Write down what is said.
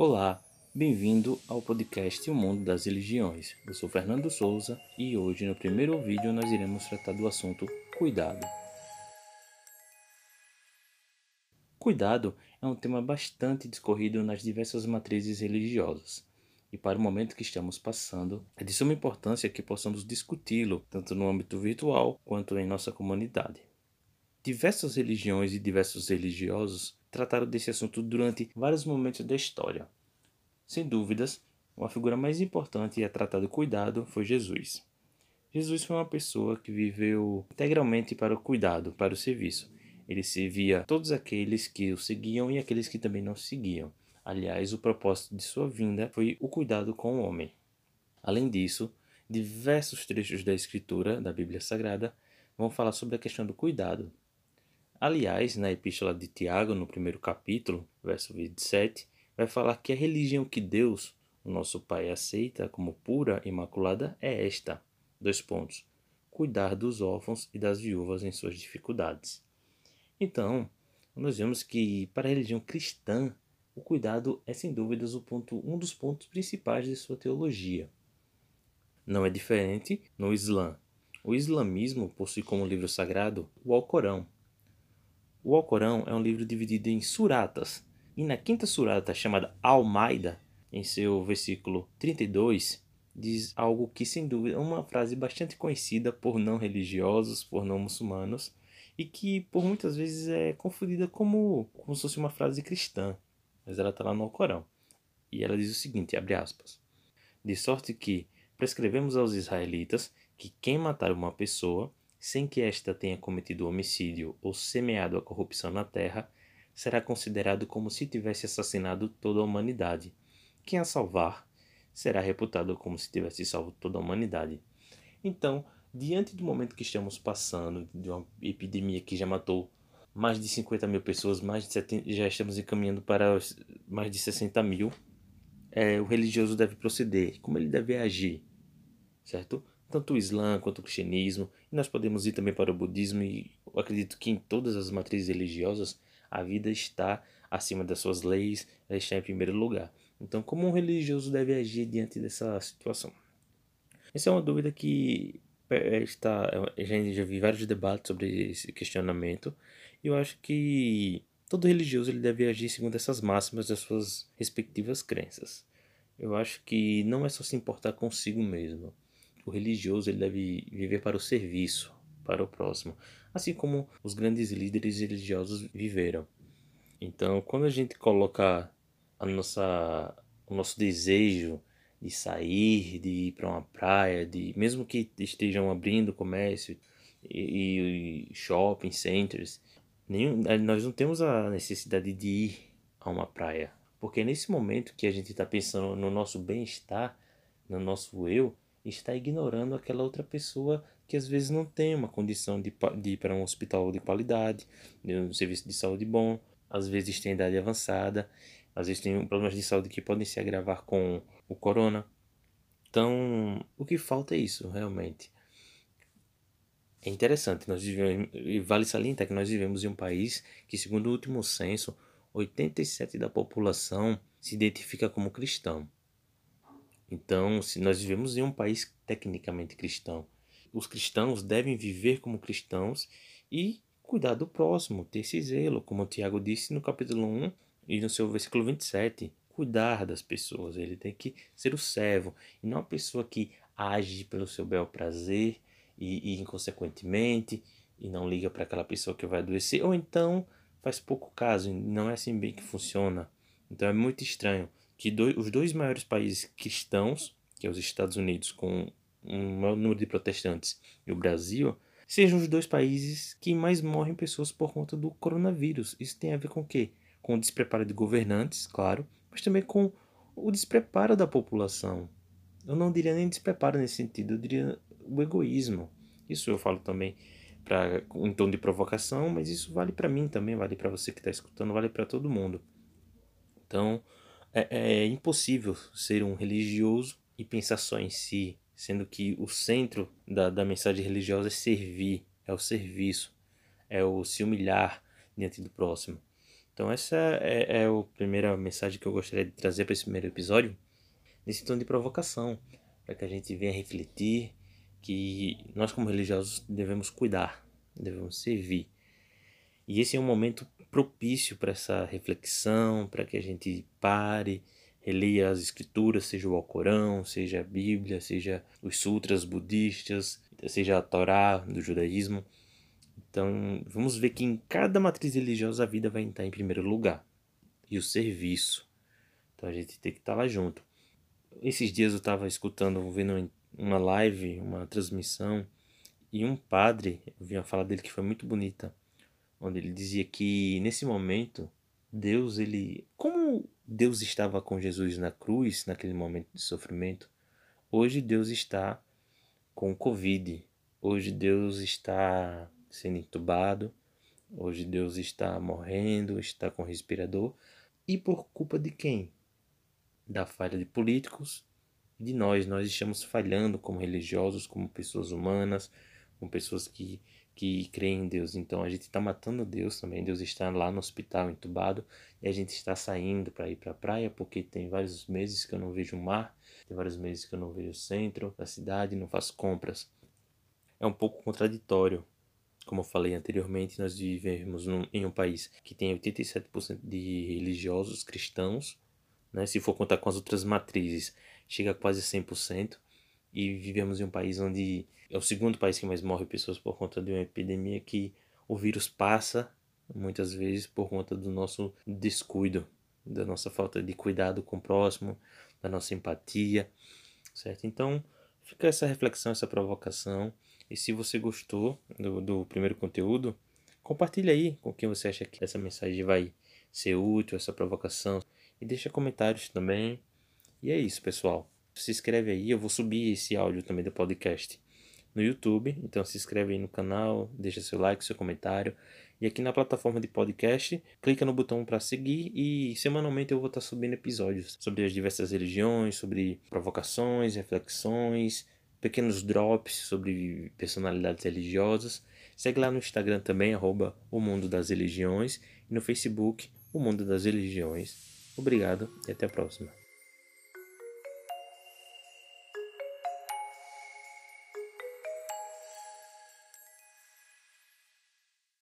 Olá, bem-vindo ao podcast O Mundo das Religiões. Eu sou Fernando Souza e hoje no primeiro vídeo nós iremos tratar do assunto cuidado. Cuidado é um tema bastante discorrido nas diversas matrizes religiosas. E para o momento que estamos passando, é de suma importância que possamos discuti-lo tanto no âmbito virtual quanto em nossa comunidade. Diversas religiões e diversos religiosos trataram desse assunto durante vários momentos da história. Sem dúvidas, uma figura mais importante a tratar do cuidado foi Jesus. Jesus foi uma pessoa que viveu integralmente para o cuidado, para o serviço. Ele servia todos aqueles que o seguiam e aqueles que também não seguiam. Aliás, o propósito de sua vinda foi o cuidado com o homem. Além disso, diversos trechos da Escritura, da Bíblia Sagrada, vão falar sobre a questão do cuidado, Aliás, na epístola de Tiago, no primeiro capítulo, verso 27, vai falar que a religião que Deus, o nosso Pai, aceita como pura e imaculada é esta. Dois pontos. Cuidar dos órfãos e das viúvas em suas dificuldades. Então, nós vemos que para a religião cristã, o cuidado é sem dúvidas o ponto, um dos pontos principais de sua teologia. Não é diferente no Islã. O islamismo possui como livro sagrado o Alcorão, o Alcorão é um livro dividido em suratas, e na quinta surata, chamada Al-Maida, em seu versículo 32, diz algo que, sem dúvida, é uma frase bastante conhecida por não religiosos, por não muçulmanos, e que por muitas vezes é confundida como, como se fosse uma frase cristã, mas ela está lá no Alcorão. E ela diz o seguinte, abre aspas, de sorte que prescrevemos aos israelitas que quem matar uma pessoa sem que esta tenha cometido homicídio ou semeado a corrupção na terra, será considerado como se tivesse assassinado toda a humanidade. Quem a salvar será reputado como se tivesse salvo toda a humanidade. Então, diante do momento que estamos passando, de uma epidemia que já matou mais de 50 mil pessoas, mais de 70, já estamos encaminhando para mais de 60 mil, é, o religioso deve proceder, como ele deve agir, certo? Tanto o Islã quanto o cristianismo, e nós podemos ir também para o budismo, e eu acredito que em todas as matrizes religiosas a vida está acima das suas leis, ela está em primeiro lugar. Então, como um religioso deve agir diante dessa situação? Essa é uma dúvida que é, está, a gente já vi vários debates sobre esse questionamento, e eu acho que todo religioso ele deve agir segundo essas máximas das suas respectivas crenças. Eu acho que não é só se importar consigo mesmo o religioso ele deve viver para o serviço, para o próximo, assim como os grandes líderes religiosos viveram. Então, quando a gente coloca a nossa, o nosso desejo de sair, de ir para uma praia, de mesmo que estejam abrindo comércio e, e shopping centers, nenhum, nós não temos a necessidade de ir a uma praia, porque é nesse momento que a gente está pensando no nosso bem-estar, no nosso eu, está ignorando aquela outra pessoa que às vezes não tem uma condição de, de ir para um hospital de qualidade, de um serviço de saúde bom, às vezes tem idade avançada, às vezes tem problemas de saúde que podem se agravar com o corona. Então, o que falta é isso, realmente. É interessante, nós vivemos, e vale salientar que nós vivemos em um país que, segundo o último censo, 87% da população se identifica como cristão. Então, se nós vivemos em um país tecnicamente cristão, os cristãos devem viver como cristãos e cuidar do próximo, ter esse zelo, como Tiago disse no capítulo 1 e no seu versículo 27, cuidar das pessoas, ele tem que ser o servo, e não a pessoa que age pelo seu bel prazer e, e inconsequentemente, e não liga para aquela pessoa que vai adoecer, ou então faz pouco caso, não é assim bem que funciona. Então é muito estranho que os dois maiores países cristãos, que é os Estados Unidos com um maior número de protestantes e o Brasil, sejam os dois países que mais morrem pessoas por conta do coronavírus. Isso tem a ver com o quê? Com o despreparo de governantes, claro, mas também com o despreparo da população. Eu não diria nem despreparo nesse sentido, eu diria o egoísmo. Isso eu falo também para em tom de provocação, mas isso vale para mim também, vale para você que está escutando, vale para todo mundo. Então, é, é impossível ser um religioso e pensar só em si, sendo que o centro da, da mensagem religiosa é servir, é o serviço, é o se humilhar diante do próximo. Então essa é, é a primeira mensagem que eu gostaria de trazer para esse primeiro episódio, nesse tom de provocação, para que a gente venha refletir que nós como religiosos devemos cuidar, devemos servir. E esse é um momento propício para essa reflexão, para que a gente pare, releia as escrituras, seja o Alcorão, seja a Bíblia, seja os sutras budistas, seja a Torá do judaísmo. Então, vamos ver que em cada matriz religiosa a vida vai estar em primeiro lugar. E o serviço. Então a gente tem que estar lá junto. Esses dias eu estava escutando, vendo uma live, uma transmissão, e um padre, eu vi uma fala dele que foi muito bonita, onde ele dizia que nesse momento Deus ele, como Deus estava com Jesus na cruz naquele momento de sofrimento, hoje Deus está com Covid. Hoje Deus está sendo entubado. Hoje Deus está morrendo, está com respirador. E por culpa de quem? Da falha de políticos de nós. Nós estamos falhando como religiosos, como pessoas humanas, como pessoas que que creem em Deus. Então a gente está matando Deus também. Deus está lá no hospital entubado e a gente está saindo para ir para a praia porque tem vários meses que eu não vejo o mar, tem vários meses que eu não vejo o centro da cidade, não faço compras. É um pouco contraditório. Como eu falei anteriormente, nós vivemos num, em um país que tem 87% de religiosos cristãos, né? se for contar com as outras matrizes, chega a quase 100%, e vivemos em um país onde é o segundo país que mais morre pessoas por conta de uma epidemia que o vírus passa muitas vezes por conta do nosso descuido, da nossa falta de cuidado com o próximo, da nossa empatia, certo? Então, fica essa reflexão, essa provocação. E se você gostou do, do primeiro conteúdo, compartilhe aí com quem você acha que essa mensagem vai ser útil, essa provocação. E deixa comentários também. E é isso, pessoal. Se inscreve aí, eu vou subir esse áudio também do podcast no YouTube. Então se inscreve aí no canal, deixa seu like, seu comentário. E aqui na plataforma de podcast, clica no botão para seguir e semanalmente eu vou estar subindo episódios sobre as diversas religiões, sobre provocações, reflexões, pequenos drops sobre personalidades religiosas. Segue lá no Instagram também, arroba o Mundo das Religiões, e no Facebook, o Mundo das Religiões. Obrigado e até a próxima.